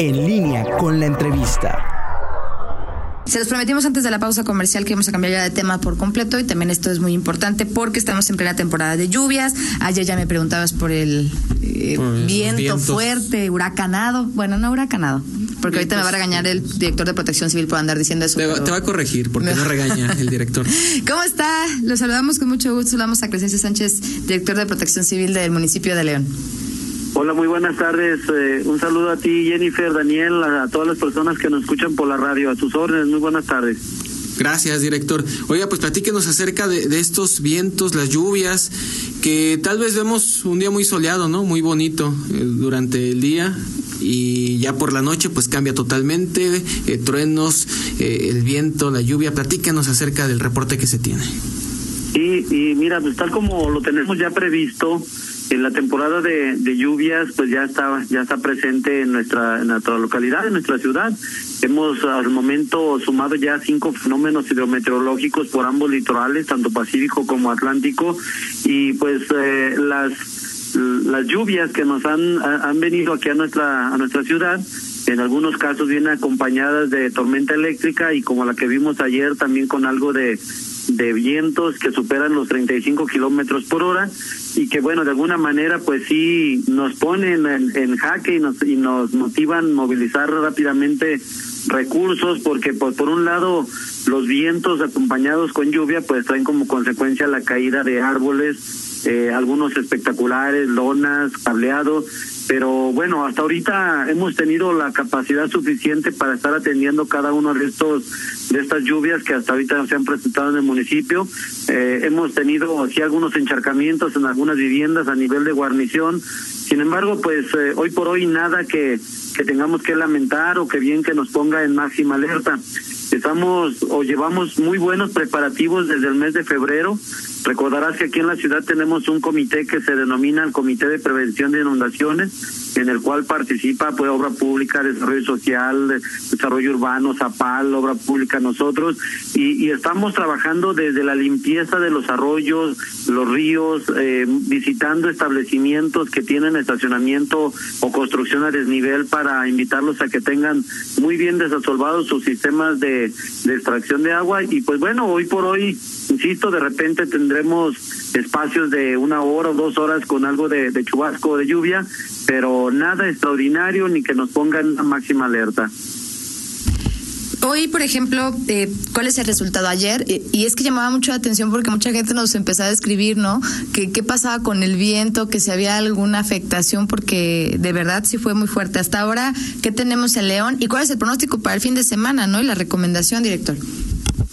En línea con la entrevista. Se los prometimos antes de la pausa comercial que íbamos a cambiar ya de tema por completo y también esto es muy importante porque estamos en plena temporada de lluvias. Ayer ya me preguntabas por el eh, viento fuerte, huracanado. Bueno, no huracanado, porque ahorita me va a regañar el director de Protección Civil por andar diciendo eso. Te, va a corregir porque no. regaña el director. ¿Cómo está? Los saludamos con mucho gusto. Saludamos a Crescencia Sánchez, director de Protección Civil del municipio de León. Hola, muy buenas tardes. Eh, un saludo a ti, Jennifer, Daniel, a, todas las personas que nos escuchan por la radio. A tus órdenes, muy buenas tardes. Gracias, director. Oiga, pues platíquenos acerca de, estos vientos, las lluvias, que tal vez vemos un día muy soleado, ¿no? Muy bonito eh, durante el día y ya por la noche pues cambia totalmente, eh, truenos, el viento, la lluvia. Platícanos acerca del reporte que se tiene. Sí, y mira, pues tal como lo tenemos ya previsto, en la temporada de, lluvias pues ya está ya está presente en nuestra en nuestra localidad en nuestra ciudad. Hemos al momento sumado ya cinco fenómenos hidrometeorológicos por ambos litorales tanto pacífico como atlántico. Y pues eh, las las lluvias que nos han han venido aquí a nuestra a nuestra ciudad en algunos casos vienen acompañadas de tormenta eléctrica y como la que vimos ayer también con algo de de vientos que superan los 35 kilómetros por hora y que bueno de alguna manera pues sí nos ponen en, jaque y nos y nos motivan movilizar rápidamente recursos porque pues por un lado los vientos acompañados con lluvia pues traen como consecuencia la caída de árboles eh, algunos espectaculares lonas cableado pero bueno, hasta ahorita hemos tenido la capacidad suficiente para estar atendiendo cada uno de estos de estas lluvias que hasta ahorita se han presentado en el municipio. Eh, hemos tenido aquí algunos encharcamientos en algunas viviendas a nivel de guarnición. Sin embargo, pues eh, hoy por hoy nada que, que tengamos que lamentar o que bien que nos ponga en máxima alerta. Estamos o llevamos muy buenos preparativos desde el mes de febrero Recordarás que aquí en la ciudad tenemos un comité que se denomina el Comité de Prevención de Inundaciones, en el cual participa pues obra pública, desarrollo social, desarrollo urbano, Zapal, obra pública nosotros, y, y estamos trabajando desde la limpieza de los arroyos, los ríos, eh, visitando establecimientos que tienen estacionamiento o construcción a desnivel para invitarlos a que tengan muy bien desasolvados sus sistemas de, de extracción de agua, y pues bueno, hoy por hoy insisto, de repente tendremos espacios de una hora o dos horas con algo de, chubasco o de lluvia, pero nada extraordinario ni que nos pongan a máxima alerta. Hoy, por ejemplo, eh, ¿cuál es el resultado ayer? Eh, y es que llamaba mucho la atención porque mucha gente nos empezaba a escribir, ¿no? Que qué pasaba con el viento, que si había alguna afectación, porque de verdad sí fue muy fuerte. Hasta ahora, ¿qué tenemos en León? ¿Y cuál es el pronóstico para el fin de semana, ¿no? Y la recomendación, director.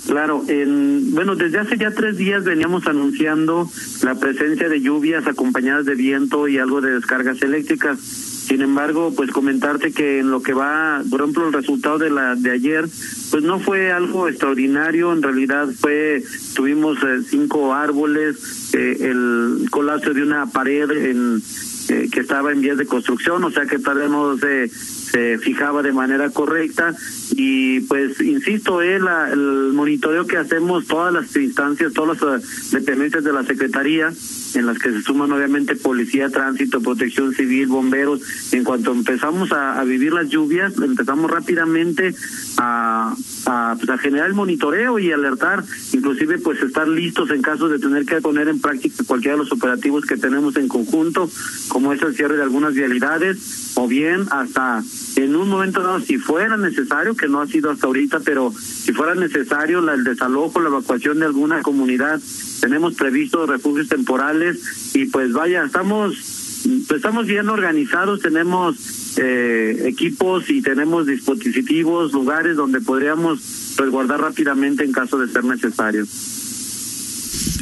Claro, en, bueno, desde hace ya tres días veníamos anunciando la presencia de lluvias acompañadas de viento y algo de descargas eléctricas. Sin embargo, pues comentarte que en lo que va, por ejemplo, el resultado de la de ayer, pues no fue algo extraordinario. En realidad fue, tuvimos eh, cinco árboles, eh, el colapso de una pared en eh, que estaba en vías de construcción, o sea que tal no se, fijaba de manera correcta y pues insisto eh, el monitoreo que hacemos todas las instancias todas las eh, dependencias de la secretaría en las que se suman obviamente policía tránsito protección civil bomberos en cuanto empezamos a, vivir las lluvias empezamos rápidamente pues, a generar el monitoreo y alertar inclusive pues estar listos en caso de tener que poner en práctica cualquiera de los operativos que tenemos en conjunto como es el cierre de algunas vialidades o bien hasta en un momento dado, si fuera necesario, que no ha sido hasta ahorita, pero si fuera necesario la, el desalojo, la evacuación de alguna comunidad, tenemos previsto refugios temporales y pues vaya, estamos, pues estamos bien organizados, tenemos eh, equipos y tenemos dispositivos, lugares donde podríamos resguardar rápidamente en caso de ser necesario.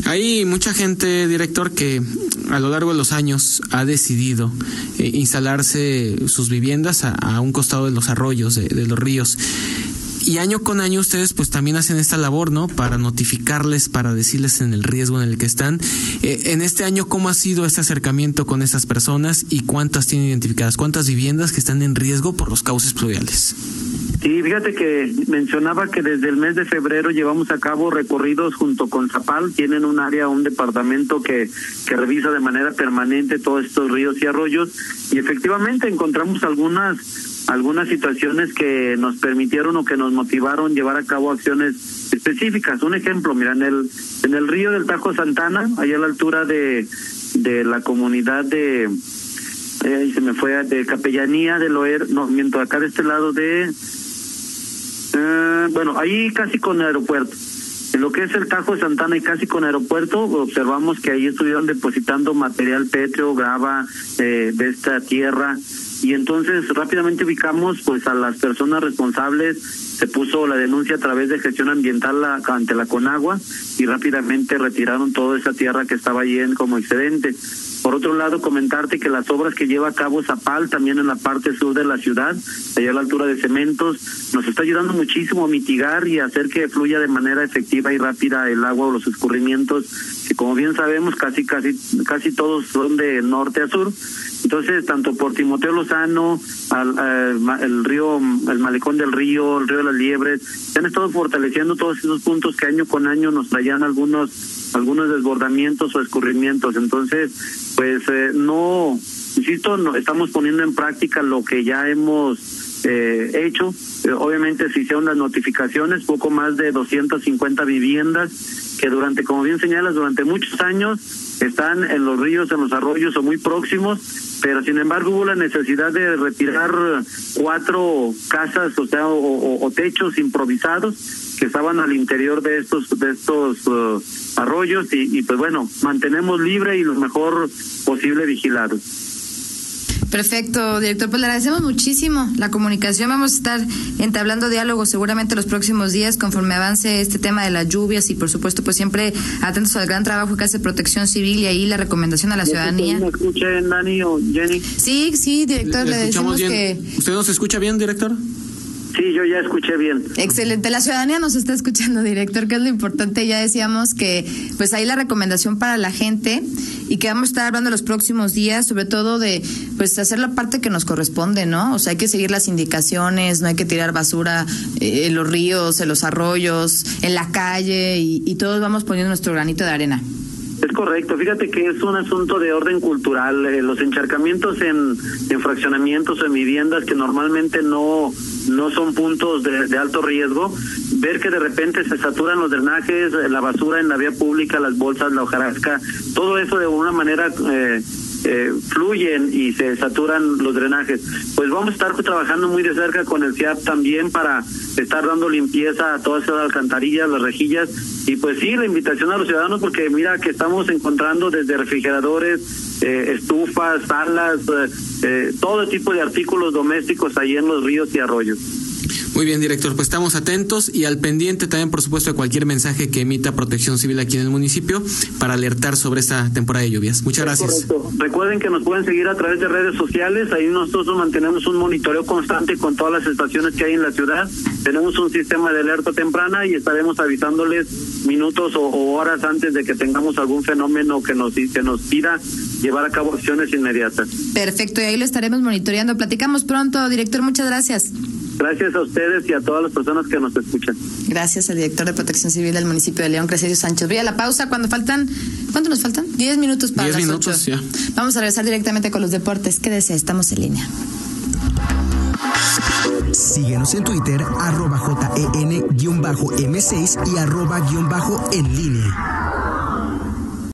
Hay mucha gente, director, que a lo largo de los años ha decidido eh, instalarse sus viviendas a, un costado de los arroyos, de, los ríos. Y año con año ustedes pues también hacen esta labor, ¿no? Para notificarles, para decirles en el riesgo en el que están. Eh, en este año, ¿cómo ha sido este acercamiento con esas personas y cuántas tienen identificadas? ¿Cuántas viviendas que están en riesgo por los cauces pluviales? Sí, fíjate que mencionaba que desde el mes de febrero llevamos a cabo recorridos junto con Zapal, tienen un área, un departamento que, que revisa de manera permanente todos estos ríos y arroyos y efectivamente encontramos algunas algunas situaciones que nos permitieron o que nos motivaron llevar a cabo acciones específicas. Un ejemplo, mira, en el, en el río del Tajo Santana, allá a la altura de, de la comunidad de, eh, se me fue, de Capellanía de Loer, no, miento, acá de este lado de, eh, bueno, ahí casi con el aeropuerto. En lo que es el Tajo de Santana y casi con aeropuerto, observamos que ahí estuvieron depositando material pétreo, grava eh, de esta tierra, y entonces rápidamente ubicamos pues a las personas responsables se puso la denuncia a través de gestión ambiental ante la Conagua y rápidamente retiraron toda esa tierra que estaba ahí en como excedente. Por otro lado, comentarte que las obras que lleva a cabo Zapal, también en la parte sur de la ciudad, allá a la altura de cementos, nos está ayudando muchísimo a mitigar y hacer que fluya de manera efectiva y rápida el agua o los escurrimientos, que como bien sabemos casi casi casi todos son de norte a sur. Entonces, tanto por Timoteo Lozano, al, el río, el malecón del río, el río de las liebres, se han estado fortaleciendo todos esos puntos que año con año nos traían algunos algunos desbordamientos o escurrimientos. Entonces, pues eh, no, insisto, no, estamos poniendo en práctica lo que ya hemos eh, hecho. Eh, obviamente se hicieron las notificaciones, poco más de 250 viviendas que durante, como bien señalas, durante muchos años están en los ríos, en los arroyos o muy próximos, pero sin embargo hubo la necesidad de retirar cuatro casas, o sea, o, techos improvisados que estaban al interior de estos de estos uh, arroyos y, y pues bueno, mantenemos libre y lo mejor posible vigilados. Perfecto, director. Pues le agradecemos muchísimo la comunicación. Vamos a estar entablando diálogo seguramente los próximos días conforme avance este tema de las lluvias y por supuesto pues siempre atentos al gran trabajo que hace Protección Civil y ahí la recomendación a la ciudadanía. ¿Me escuchen, Dani o Jenny? Sí, sí, director. Le, decimos que... ¿Usted nos escucha bien, director? Sí, yo ya escuché bien. Excelente. La ciudadanía nos está escuchando, director, que es lo importante. Ya decíamos que, pues ahí la recomendación para la gente y que vamos a estar hablando los próximos días, sobre todo de, pues, hacer la parte que nos corresponde, ¿no? O sea, hay que seguir las indicaciones, no hay que tirar basura eh, en los ríos, en los arroyos, en la calle y, y todos vamos poniendo nuestro granito de arena. Es correcto, fíjate que es un asunto de orden cultural. Eh, los encharcamientos en, en fraccionamientos o en viviendas que normalmente no, no son puntos de, de, alto riesgo, ver que de repente se saturan los drenajes, la basura en la vía pública, las bolsas, la hojarasca, todo eso de una manera eh, eh, fluyen y se saturan los drenajes. Pues vamos a estar trabajando muy de cerca con el CIAP también para estar dando limpieza a todas esas alcantarillas, las rejillas. Y pues sí, la invitación a los ciudadanos, porque mira que estamos encontrando desde refrigeradores, eh, estufas, salas, eh, eh, todo tipo de artículos domésticos ahí en los ríos y arroyos. Muy bien, director. Pues estamos atentos y al pendiente también, por supuesto, de cualquier mensaje que emita Protección Civil aquí en el municipio para alertar sobre esta temporada de lluvias. Muchas gracias. Recuerden que nos pueden seguir a través de redes sociales. Ahí nosotros mantenemos un monitoreo constante con todas las estaciones que hay en la ciudad. Tenemos un sistema de alerta temprana y estaremos avisándoles minutos o, horas antes de que tengamos algún fenómeno que nos, que nos pida llevar a cabo acciones inmediatas. Perfecto, y ahí lo estaremos monitoreando. Platicamos pronto, director. Muchas gracias. Gracias a ustedes y a todas las personas que nos escuchan. Gracias al director de Protección Civil del municipio de León, Crescerio Sánchez. Voy a la pausa cuando faltan, ¿cuánto nos faltan? Diez minutos para Diez minutos, ya. Vamos a regresar directamente con los deportes. Quédese, estamos en línea. Síguenos en Twitter, arroba JEN-M6 y arroba guion bajo en línea.